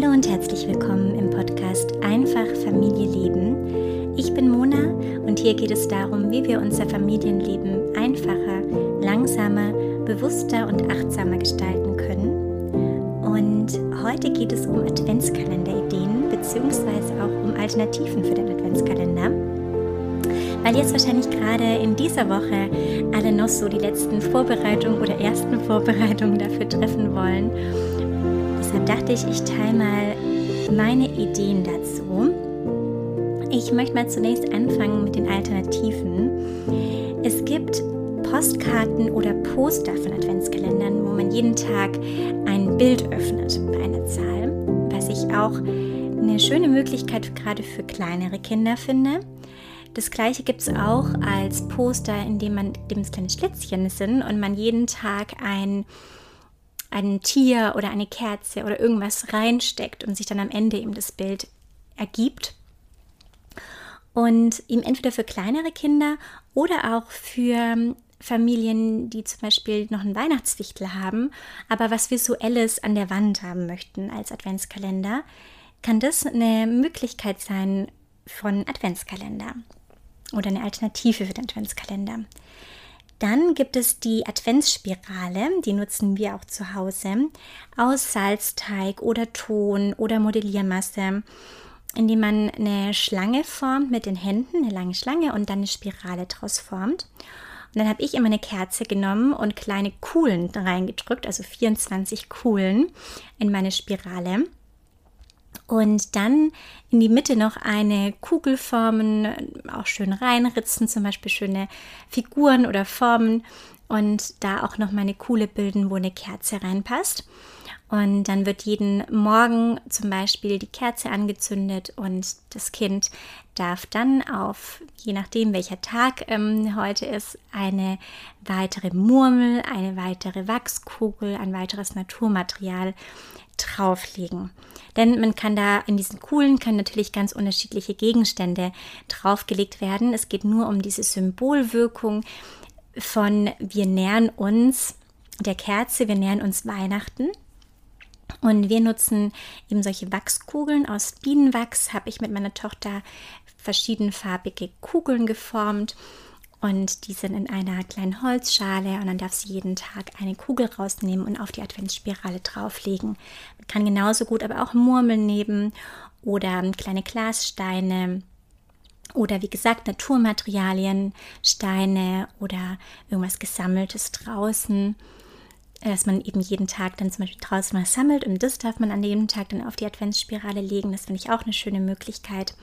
Hallo und herzlich willkommen im Podcast Einfach Familie leben. Ich bin Mona und hier geht es darum, wie wir unser Familienleben einfacher, langsamer, bewusster und achtsamer gestalten können. Und heute geht es um Adventskalenderideen bzw. auch um Alternativen für den Adventskalender. Weil jetzt wahrscheinlich gerade in dieser Woche alle noch so die letzten Vorbereitungen oder ersten Vorbereitungen dafür treffen wollen Deshalb dachte ich, ich teile mal meine Ideen dazu. Ich möchte mal zunächst anfangen mit den Alternativen. Es gibt Postkarten oder Poster von Adventskalendern, wo man jeden Tag ein Bild öffnet bei einer Zahl, was ich auch eine schöne Möglichkeit gerade für kleinere Kinder finde. Das gleiche gibt es auch als Poster, in dem man dem es kleine Schlitzchen sind und man jeden Tag ein ein Tier oder eine Kerze oder irgendwas reinsteckt und sich dann am Ende eben das Bild ergibt. Und eben entweder für kleinere Kinder oder auch für Familien, die zum Beispiel noch ein Weihnachtswichtel haben, aber was Visuelles an der Wand haben möchten als Adventskalender, kann das eine Möglichkeit sein von Adventskalender oder eine Alternative für den Adventskalender. Dann gibt es die Adventsspirale, die nutzen wir auch zu Hause, aus Salzteig oder Ton oder Modelliermasse, indem man eine Schlange formt mit den Händen, eine lange Schlange und dann eine Spirale draus formt. Und dann habe ich immer eine Kerze genommen und kleine Kuhlen reingedrückt, also 24 Kuhlen in meine Spirale und dann in die Mitte noch eine Kugel formen, auch schön reinritzen, zum Beispiel schöne Figuren oder Formen und da auch noch mal eine Kuhle bilden, wo eine Kerze reinpasst. Und dann wird jeden Morgen zum Beispiel die Kerze angezündet und das Kind darf dann auf, je nachdem welcher Tag ähm, heute ist, eine weitere Murmel, eine weitere Wachskugel, ein weiteres Naturmaterial drauflegen. Denn man kann da in diesen Kuhlen können natürlich ganz unterschiedliche Gegenstände draufgelegt werden. Es geht nur um diese Symbolwirkung von wir nähern uns der Kerze, wir nähern uns Weihnachten. Und wir nutzen eben solche Wachskugeln aus Bienenwachs. Habe ich mit meiner Tochter verschiedenfarbige Kugeln geformt und die sind in einer kleinen Holzschale und dann darf sie jeden Tag eine Kugel rausnehmen und auf die Adventsspirale drauflegen. Man kann genauso gut aber auch Murmeln nehmen oder kleine Glassteine oder wie gesagt Naturmaterialien, Steine oder irgendwas gesammeltes draußen, dass man eben jeden Tag dann zum Beispiel draußen was sammelt und das darf man an jedem Tag dann auf die Adventsspirale legen. Das finde ich auch eine schöne Möglichkeit.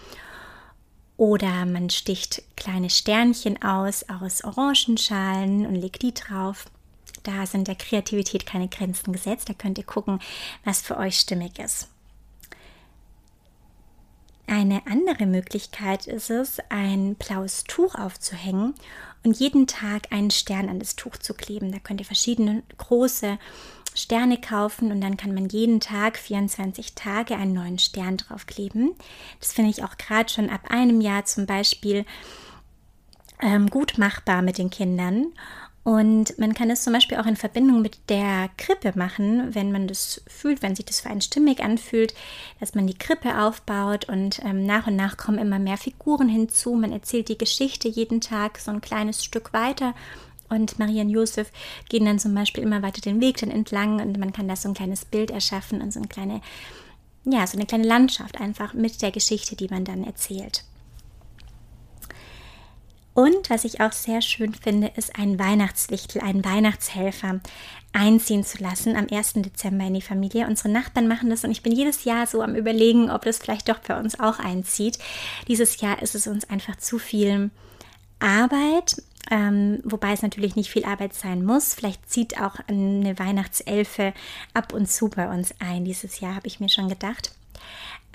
Oder man sticht kleine Sternchen aus aus Orangenschalen und legt die drauf. Da sind der Kreativität keine Grenzen gesetzt. Da könnt ihr gucken, was für euch stimmig ist. Eine andere Möglichkeit ist es, ein blaues Tuch aufzuhängen und jeden Tag einen Stern an das Tuch zu kleben. Da könnt ihr verschiedene große Sterne kaufen und dann kann man jeden Tag 24 Tage einen neuen Stern draufkleben. Das finde ich auch gerade schon ab einem Jahr zum Beispiel ähm, gut machbar mit den Kindern. Und man kann es zum Beispiel auch in Verbindung mit der Krippe machen, wenn man das fühlt, wenn sich das für einen stimmig anfühlt, dass man die Krippe aufbaut und ähm, nach und nach kommen immer mehr Figuren hinzu. Man erzählt die Geschichte jeden Tag so ein kleines Stück weiter und Maria und Josef gehen dann zum Beispiel immer weiter den Weg dann entlang und man kann da so ein kleines Bild erschaffen und so eine kleine, ja, so eine kleine Landschaft einfach mit der Geschichte, die man dann erzählt. Und was ich auch sehr schön finde, ist ein Weihnachtswichtel, einen Weihnachtshelfer einziehen zu lassen am 1. Dezember in die Familie. Unsere Nachbarn machen das und ich bin jedes Jahr so am Überlegen, ob das vielleicht doch bei uns auch einzieht. Dieses Jahr ist es uns einfach zu viel Arbeit, ähm, wobei es natürlich nicht viel Arbeit sein muss. Vielleicht zieht auch eine Weihnachtselfe ab und zu bei uns ein. Dieses Jahr habe ich mir schon gedacht.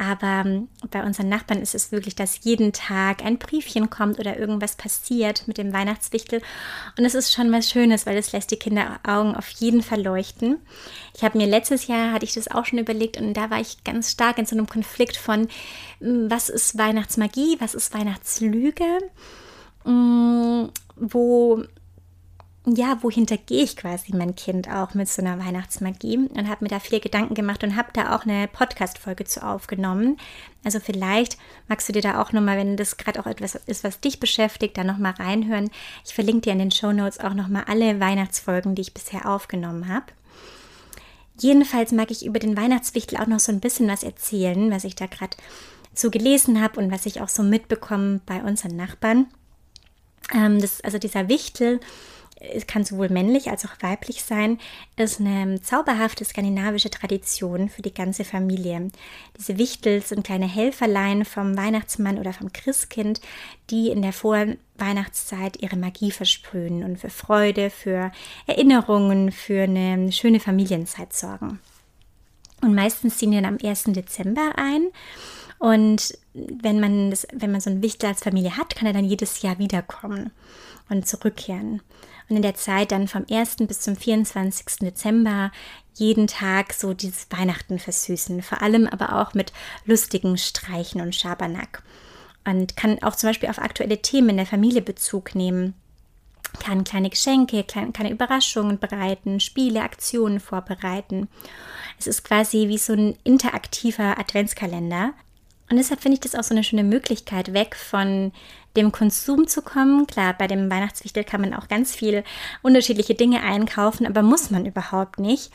Aber ähm, bei unseren Nachbarn ist es wirklich, dass jeden Tag ein Briefchen kommt oder irgendwas passiert mit dem Weihnachtswichtel. Und es ist schon was Schönes, weil es lässt die Kinderaugen auf jeden Fall leuchten. Ich habe mir letztes Jahr, hatte ich das auch schon überlegt und da war ich ganz stark in so einem Konflikt von, hm, was ist Weihnachtsmagie, was ist Weihnachtslüge. Mm, wo ja, wohinter gehe ich quasi mein Kind auch mit so einer Weihnachtsmagie und habe mir da viele Gedanken gemacht und habe da auch eine Podcast-Folge zu aufgenommen. Also vielleicht magst du dir da auch nochmal, wenn das gerade auch etwas ist, was dich beschäftigt, da nochmal reinhören. Ich verlinke dir in den Show Notes auch nochmal alle Weihnachtsfolgen, die ich bisher aufgenommen habe. Jedenfalls mag ich über den Weihnachtswichtel auch noch so ein bisschen was erzählen, was ich da gerade so gelesen habe und was ich auch so mitbekomme bei unseren Nachbarn. Ähm, das, also dieser Wichtel es kann sowohl männlich als auch weiblich sein, ist eine zauberhafte skandinavische Tradition für die ganze Familie. Diese Wichtel sind kleine Helferlein vom Weihnachtsmann oder vom Christkind, die in der Vorweihnachtszeit ihre Magie versprühen und für Freude, für Erinnerungen, für eine schöne Familienzeit sorgen. Und meistens ziehen die dann am 1. Dezember ein. Und wenn man, das, wenn man so einen Wichtel als Familie hat, kann er dann jedes Jahr wiederkommen und zurückkehren und in der Zeit dann vom 1. bis zum 24. Dezember jeden Tag so dieses Weihnachten versüßen, vor allem aber auch mit lustigen Streichen und Schabernack. Und kann auch zum Beispiel auf aktuelle Themen in der Familie Bezug nehmen, kann kleine Geschenke, kleine Überraschungen bereiten, Spiele, Aktionen vorbereiten. Es ist quasi wie so ein interaktiver Adventskalender, und deshalb finde ich das auch so eine schöne Möglichkeit, weg von dem Konsum zu kommen. Klar, bei dem Weihnachtswichtel kann man auch ganz viel unterschiedliche Dinge einkaufen, aber muss man überhaupt nicht.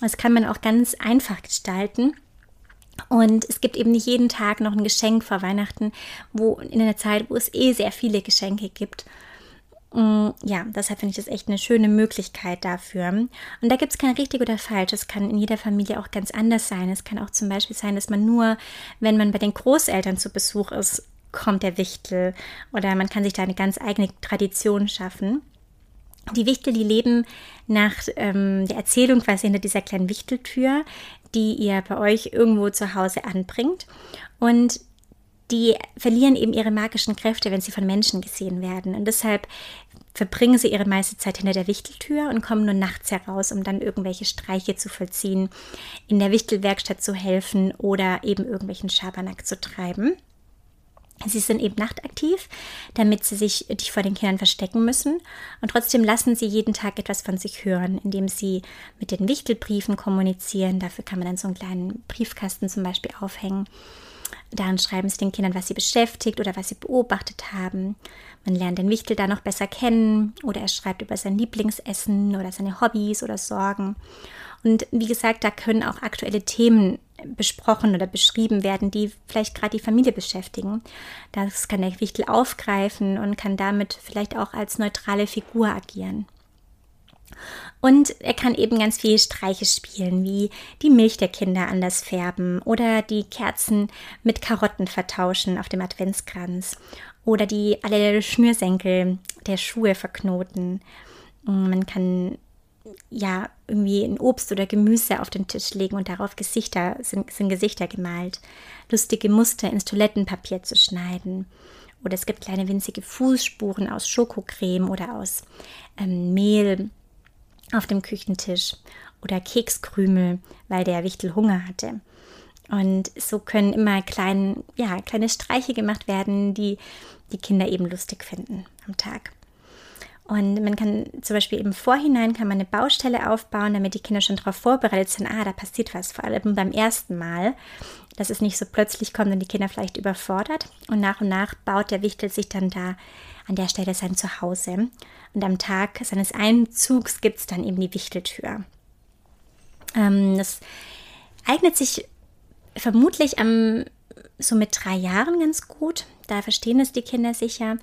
Das kann man auch ganz einfach gestalten. Und es gibt eben nicht jeden Tag noch ein Geschenk vor Weihnachten, wo in einer Zeit, wo es eh sehr viele Geschenke gibt. Mm, ja, deshalb finde ich das echt eine schöne Möglichkeit dafür. Und da gibt es kein richtig oder falsch. Es kann in jeder Familie auch ganz anders sein. Es kann auch zum Beispiel sein, dass man nur, wenn man bei den Großeltern zu Besuch ist, kommt der Wichtel. Oder man kann sich da eine ganz eigene Tradition schaffen. Die Wichtel, die leben nach ähm, der Erzählung quasi hinter dieser kleinen Wichteltür, die ihr bei euch irgendwo zu Hause anbringt. Und die verlieren eben ihre magischen Kräfte, wenn sie von Menschen gesehen werden. Und deshalb verbringen sie ihre meiste Zeit hinter der Wichteltür und kommen nur nachts heraus, um dann irgendwelche Streiche zu vollziehen, in der Wichtelwerkstatt zu helfen oder eben irgendwelchen Schabernack zu treiben. Sie sind eben nachtaktiv, damit sie sich nicht vor den Kindern verstecken müssen. Und trotzdem lassen sie jeden Tag etwas von sich hören, indem sie mit den Wichtelbriefen kommunizieren. Dafür kann man dann so einen kleinen Briefkasten zum Beispiel aufhängen. Darin schreiben sie den Kindern, was sie beschäftigt oder was sie beobachtet haben. Man lernt den Wichtel da noch besser kennen oder er schreibt über sein Lieblingsessen oder seine Hobbys oder Sorgen. Und wie gesagt, da können auch aktuelle Themen besprochen oder beschrieben werden, die vielleicht gerade die Familie beschäftigen. Das kann der Wichtel aufgreifen und kann damit vielleicht auch als neutrale Figur agieren. Und er kann eben ganz viele Streiche spielen, wie die Milch der Kinder anders färben oder die Kerzen mit Karotten vertauschen auf dem Adventskranz oder die alle Schnürsenkel der Schuhe verknoten. Man kann ja irgendwie ein Obst oder Gemüse auf den Tisch legen und darauf Gesichter sind, sind Gesichter gemalt, lustige Muster ins Toilettenpapier zu schneiden. Oder es gibt kleine winzige Fußspuren aus Schokocreme oder aus ähm, Mehl auf dem Küchentisch oder Kekskrümel, weil der Wichtel Hunger hatte. Und so können immer klein, ja, kleine Streiche gemacht werden, die die Kinder eben lustig finden am Tag. Und man kann zum Beispiel im Vorhinein kann man eine Baustelle aufbauen, damit die Kinder schon darauf vorbereitet sind, ah, da passiert was, vor allem beim ersten Mal, dass es nicht so plötzlich kommt und die Kinder vielleicht überfordert. Und nach und nach baut der Wichtel sich dann da an der Stelle sein Zuhause. Und am Tag seines Einzugs gibt es dann eben die Wichteltür. Ähm, das eignet sich vermutlich am, so mit drei Jahren ganz gut. Da verstehen es die Kinder sicher.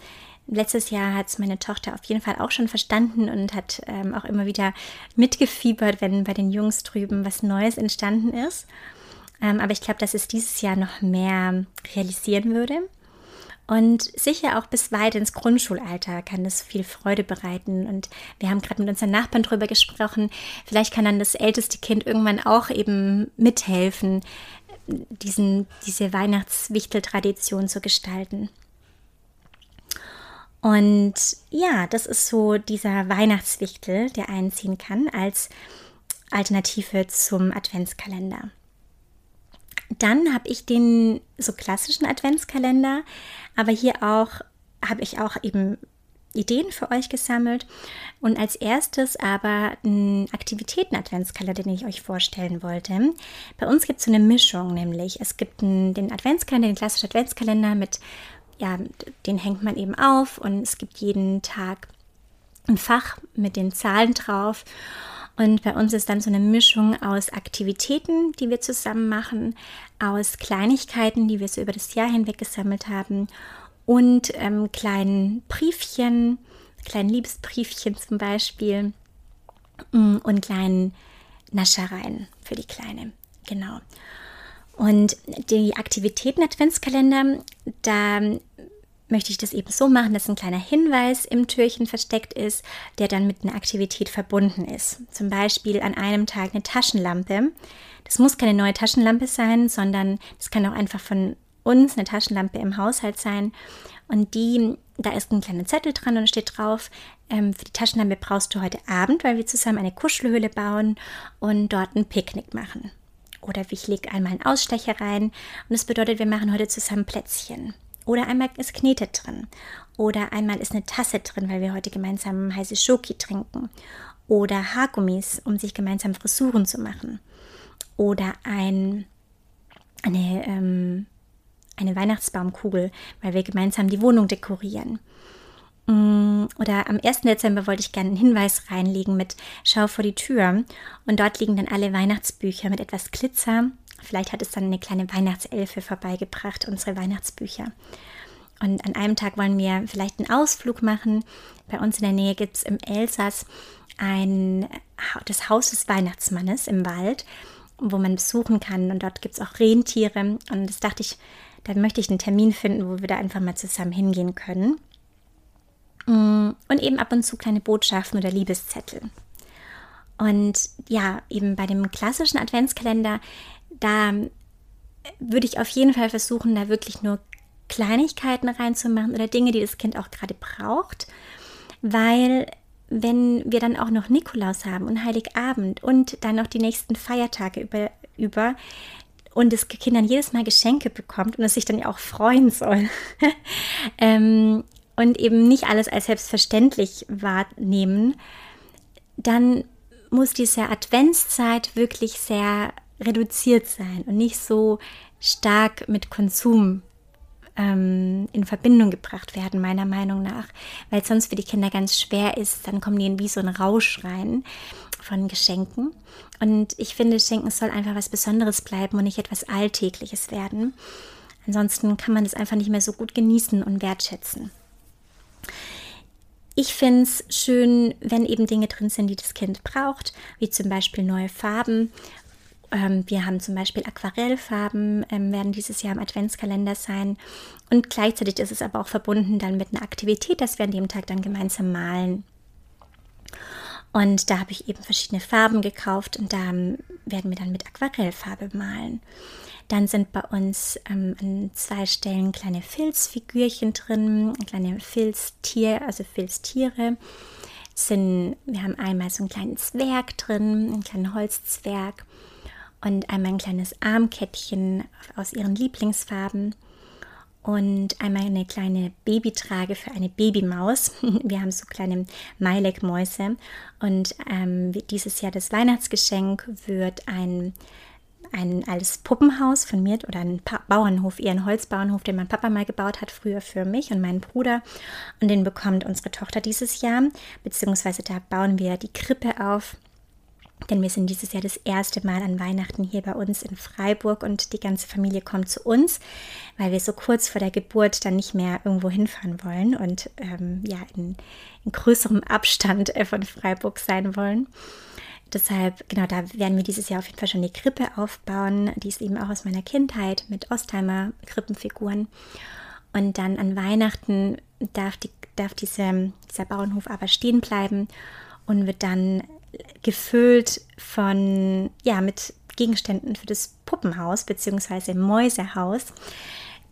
Letztes Jahr hat es meine Tochter auf jeden Fall auch schon verstanden und hat ähm, auch immer wieder mitgefiebert, wenn bei den Jungs drüben was Neues entstanden ist. Ähm, aber ich glaube, dass es dieses Jahr noch mehr realisieren würde. Und sicher auch bis weit ins Grundschulalter kann das viel Freude bereiten. Und wir haben gerade mit unseren Nachbarn drüber gesprochen. Vielleicht kann dann das älteste Kind irgendwann auch eben mithelfen, diesen, diese Weihnachtswichteltradition zu gestalten. Und ja, das ist so dieser Weihnachtswichtel, der einziehen kann als Alternative zum Adventskalender. Dann habe ich den so klassischen Adventskalender, aber hier auch habe ich auch eben Ideen für euch gesammelt. Und als erstes aber einen Aktivitäten-Adventskalender, den ich euch vorstellen wollte. Bei uns gibt es so eine Mischung, nämlich es gibt einen, den Adventskalender, den klassischen Adventskalender mit, ja, den hängt man eben auf und es gibt jeden Tag ein Fach mit den Zahlen drauf. Und bei uns ist dann so eine Mischung aus Aktivitäten, die wir zusammen machen, aus Kleinigkeiten, die wir so über das Jahr hinweg gesammelt haben und ähm, kleinen Briefchen, kleinen Liebesbriefchen zum Beispiel mm, und kleinen Naschereien für die Kleine. Genau. Und die Aktivitäten-Adventskalender, da möchte ich das eben so machen, dass ein kleiner Hinweis im Türchen versteckt ist, der dann mit einer Aktivität verbunden ist. Zum Beispiel an einem Tag eine Taschenlampe. Das muss keine neue Taschenlampe sein, sondern es kann auch einfach von uns eine Taschenlampe im Haushalt sein. Und die, da ist ein kleiner Zettel dran und steht drauf, ähm, für die Taschenlampe brauchst du heute Abend, weil wir zusammen eine Kuschelhöhle bauen und dort ein Picknick machen. Oder ich lege einmal einen Ausstecher rein und das bedeutet, wir machen heute zusammen Plätzchen. Oder einmal ist Knete drin. Oder einmal ist eine Tasse drin, weil wir heute gemeinsam heiße Schoki trinken. Oder Haargummis, um sich gemeinsam Frisuren zu machen. Oder ein, eine, ähm, eine Weihnachtsbaumkugel, weil wir gemeinsam die Wohnung dekorieren. Mm, oder am 1. Dezember wollte ich gerne einen Hinweis reinlegen mit Schau vor die Tür. Und dort liegen dann alle Weihnachtsbücher mit etwas Glitzer Vielleicht hat es dann eine kleine Weihnachtselfe vorbeigebracht, unsere Weihnachtsbücher. Und an einem Tag wollen wir vielleicht einen Ausflug machen. Bei uns in der Nähe gibt es im Elsass ein, das Haus des Weihnachtsmannes im Wald, wo man besuchen kann. Und dort gibt es auch Rentiere. Und das dachte ich, da möchte ich einen Termin finden, wo wir da einfach mal zusammen hingehen können. Mm, und eben ab und zu kleine Botschaften oder Liebeszettel. Und ja, eben bei dem klassischen Adventskalender da würde ich auf jeden Fall versuchen, da wirklich nur Kleinigkeiten reinzumachen oder Dinge, die das Kind auch gerade braucht, weil wenn wir dann auch noch Nikolaus haben und Heiligabend und dann noch die nächsten Feiertage über, über und das Kind dann jedes Mal Geschenke bekommt und es sich dann ja auch freuen soll. Ähm, und eben nicht alles als selbstverständlich wahrnehmen, dann muss diese Adventszeit wirklich sehr reduziert sein und nicht so stark mit Konsum ähm, in Verbindung gebracht werden, meiner Meinung nach, weil sonst für die Kinder ganz schwer ist. Dann kommen die in wie so ein Rausch rein von Geschenken. Und ich finde, Schenken soll einfach was Besonderes bleiben und nicht etwas Alltägliches werden. Ansonsten kann man es einfach nicht mehr so gut genießen und wertschätzen. Ich finde es schön, wenn eben Dinge drin sind, die das Kind braucht, wie zum Beispiel neue Farben wir haben zum Beispiel Aquarellfarben, ähm, werden dieses Jahr im Adventskalender sein. Und gleichzeitig ist es aber auch verbunden dann mit einer Aktivität, dass wir an dem Tag dann gemeinsam malen. Und da habe ich eben verschiedene Farben gekauft und da ähm, werden wir dann mit Aquarellfarbe malen. Dann sind bei uns ähm, an zwei Stellen kleine Filzfigürchen drin, kleine Filztier, also Filztiere. Sind, wir haben einmal so einen kleinen Zwerg drin, einen kleinen Holzzwerg und einmal ein kleines Armkettchen aus ihren Lieblingsfarben und einmal eine kleine Babytrage für eine Babymaus. Wir haben so kleine Meilek-Mäuse und ähm, dieses Jahr das Weihnachtsgeschenk wird ein ein altes Puppenhaus von mir oder ein pa Bauernhof, eher ein Holzbauernhof, den mein Papa mal gebaut hat, früher für mich und meinen Bruder. Und den bekommt unsere Tochter dieses Jahr, beziehungsweise da bauen wir die Krippe auf denn wir sind dieses Jahr das erste Mal an Weihnachten hier bei uns in Freiburg und die ganze Familie kommt zu uns, weil wir so kurz vor der Geburt dann nicht mehr irgendwo hinfahren wollen und ähm, ja in, in, größerem Abstand äh, von Freiburg sein wollen. Deshalb, genau, da werden wir dieses Jahr auf jeden Fall schon die Krippe aufbauen. Die ist eben auch aus meiner Kindheit mit Ostheimer Krippenfiguren. Und dann an Weihnachten darf, die, darf diese, dieser Bauernhof aber stehen bleiben und wird dann gefüllt von, ja, mit Gegenständen für das Puppenhaus bzw. Mäusehaus.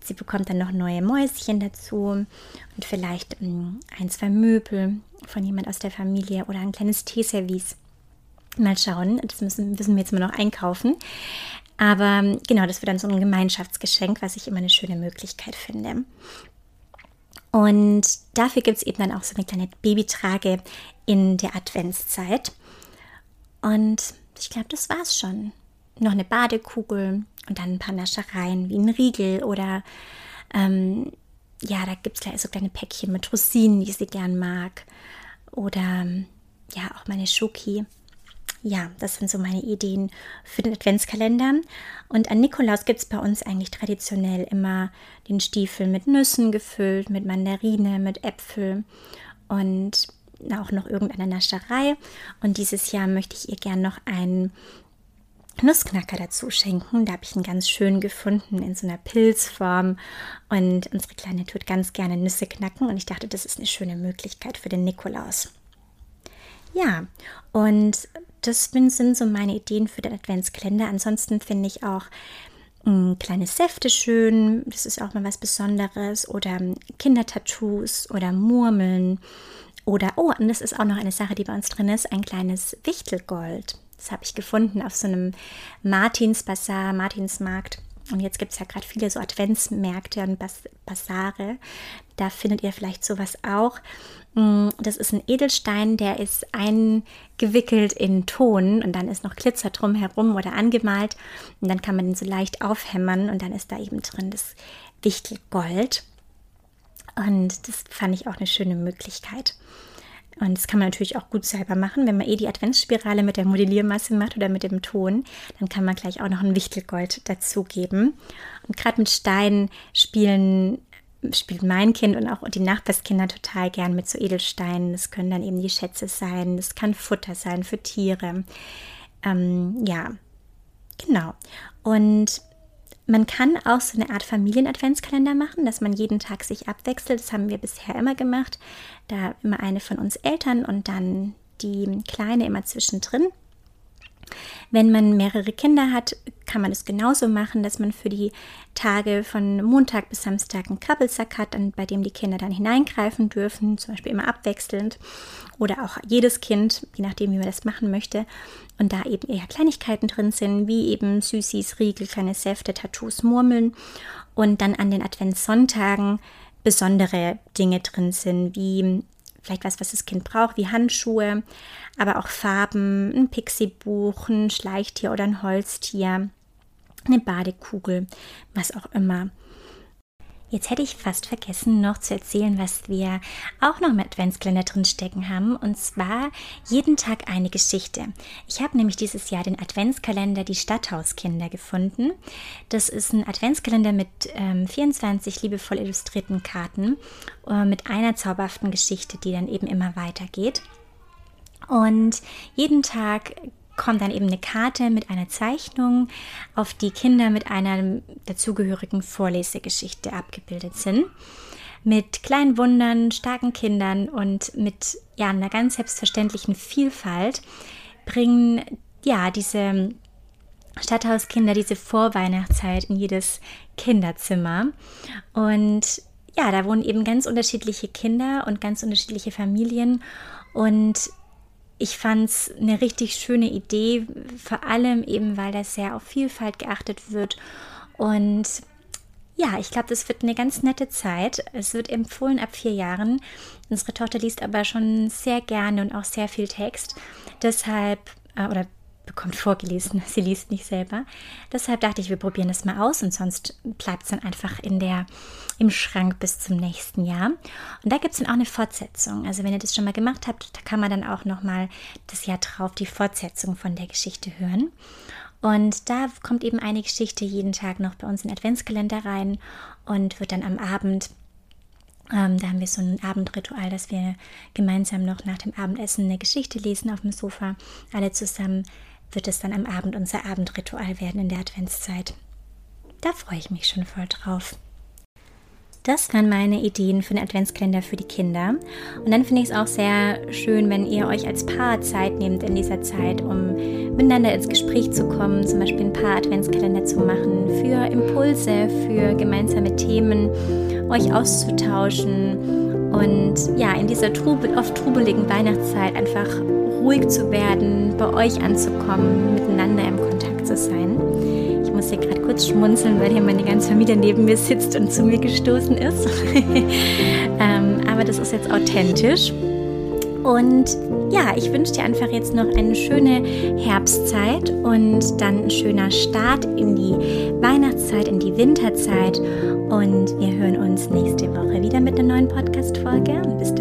Sie bekommt dann noch neue Mäuschen dazu und vielleicht mm, ein, zwei Möbel von jemand aus der Familie oder ein kleines Teeservice. Mal schauen, das müssen, müssen wir jetzt mal noch einkaufen. Aber mm, genau, das wird dann so ein Gemeinschaftsgeschenk, was ich immer eine schöne Möglichkeit finde. Und dafür gibt es eben dann auch so eine kleine Babytrage in der Adventszeit. Und ich glaube, das war's schon. Noch eine Badekugel und dann ein paar Naschereien wie ein Riegel oder ähm, ja, da gibt es so kleine Päckchen mit Rosinen, die sie gern mag. Oder ja, auch meine Schoki. Ja, das sind so meine Ideen für den Adventskalender. Und an Nikolaus gibt es bei uns eigentlich traditionell immer den Stiefel mit Nüssen gefüllt, mit Mandarine, mit Äpfel und auch noch irgendeine Nascherei. Und dieses Jahr möchte ich ihr gern noch einen Nussknacker dazu schenken. Da habe ich einen ganz schön gefunden in so einer Pilzform. Und unsere Kleine tut ganz gerne Nüsse knacken. Und ich dachte, das ist eine schöne Möglichkeit für den Nikolaus. Ja, und das sind so meine Ideen für den Adventskalender. Ansonsten finde ich auch mh, kleine Säfte schön. Das ist auch mal was Besonderes. Oder Kindertattoos oder Murmeln. Oder, oh, und das ist auch noch eine Sache, die bei uns drin ist, ein kleines Wichtelgold. Das habe ich gefunden auf so einem Martinsbazar, Martinsmarkt. Und jetzt gibt es ja gerade viele so Adventsmärkte und Bas Basare. Da findet ihr vielleicht sowas auch. Mm, das ist ein Edelstein, der ist eingewickelt in Ton und dann ist noch Glitzer drumherum oder angemalt. Und dann kann man den so leicht aufhämmern und dann ist da eben drin das Wichtelgold. Und das fand ich auch eine schöne Möglichkeit. Und das kann man natürlich auch gut selber machen. Wenn man eh die Adventsspirale mit der Modelliermasse macht oder mit dem Ton, dann kann man gleich auch noch ein Wichtelgold dazugeben. Und gerade mit Steinen spielen spielt mein Kind und auch die Nachbarskinder total gern mit so Edelsteinen. Das können dann eben die Schätze sein, das kann Futter sein für Tiere. Ähm, ja, genau. Und man kann auch so eine Art Familien-Adventskalender machen, dass man jeden Tag sich abwechselt. Das haben wir bisher immer gemacht. Da immer eine von uns Eltern und dann die Kleine immer zwischendrin. Wenn man mehrere Kinder hat, kann man es genauso machen, dass man für die Tage von Montag bis Samstag einen Krabbelsack hat, bei dem die Kinder dann hineingreifen dürfen, zum Beispiel immer abwechselnd oder auch jedes Kind, je nachdem, wie man das machen möchte. Und da eben eher Kleinigkeiten drin sind, wie eben Süßis, Riegel, kleine Säfte, Tattoos, Murmeln. Und dann an den Adventssonntagen besondere Dinge drin sind, wie vielleicht was, was das Kind braucht, wie Handschuhe, aber auch Farben, ein Pixiebuch, ein Schleichtier oder ein Holztier, eine Badekugel, was auch immer. Jetzt hätte ich fast vergessen, noch zu erzählen, was wir auch noch im Adventskalender drin stecken haben. Und zwar jeden Tag eine Geschichte. Ich habe nämlich dieses Jahr den Adventskalender Die Stadthauskinder gefunden. Das ist ein Adventskalender mit ähm, 24 liebevoll illustrierten Karten äh, mit einer zauberhaften Geschichte, die dann eben immer weitergeht. Und jeden Tag kommt dann eben eine Karte mit einer Zeichnung, auf die Kinder mit einer dazugehörigen Vorlesegeschichte abgebildet sind. Mit kleinen Wundern, starken Kindern und mit ja, einer ganz selbstverständlichen Vielfalt bringen ja diese Stadthauskinder diese Vorweihnachtszeit in jedes Kinderzimmer. Und ja, da wohnen eben ganz unterschiedliche Kinder und ganz unterschiedliche Familien. Und ich fand es eine richtig schöne Idee, vor allem eben, weil da sehr auf Vielfalt geachtet wird. Und ja, ich glaube, das wird eine ganz nette Zeit. Es wird empfohlen ab vier Jahren. Unsere Tochter liest aber schon sehr gerne und auch sehr viel Text. Deshalb, äh, oder bekommt vorgelesen, sie liest nicht selber. Deshalb dachte ich, wir probieren das mal aus und sonst bleibt es dann einfach in der, im Schrank bis zum nächsten Jahr. Und da gibt es dann auch eine Fortsetzung. Also wenn ihr das schon mal gemacht habt, da kann man dann auch nochmal das Jahr drauf die Fortsetzung von der Geschichte hören. Und da kommt eben eine Geschichte jeden Tag noch bei uns in den Adventskalender rein und wird dann am Abend ähm, da haben wir so ein Abendritual, dass wir gemeinsam noch nach dem Abendessen eine Geschichte lesen auf dem Sofa, alle zusammen wird es dann am Abend unser Abendritual werden in der Adventszeit. Da freue ich mich schon voll drauf. Das waren meine Ideen für den Adventskalender für die Kinder. Und dann finde ich es auch sehr schön, wenn ihr euch als Paar Zeit nehmt in dieser Zeit, um miteinander ins Gespräch zu kommen, zum Beispiel ein paar Adventskalender zu machen, für Impulse, für gemeinsame Themen, euch auszutauschen und ja, in dieser trubel, oft trubeligen Weihnachtszeit einfach ruhig zu werden, bei euch anzukommen, miteinander im Kontakt zu sein muss hier gerade kurz schmunzeln, weil hier meine ganze Familie neben mir sitzt und zu mir gestoßen ist. ähm, aber das ist jetzt authentisch. Und ja, ich wünsche dir einfach jetzt noch eine schöne Herbstzeit und dann ein schöner Start in die Weihnachtszeit, in die Winterzeit. Und wir hören uns nächste Woche wieder mit einer neuen Podcast-Folge. Bis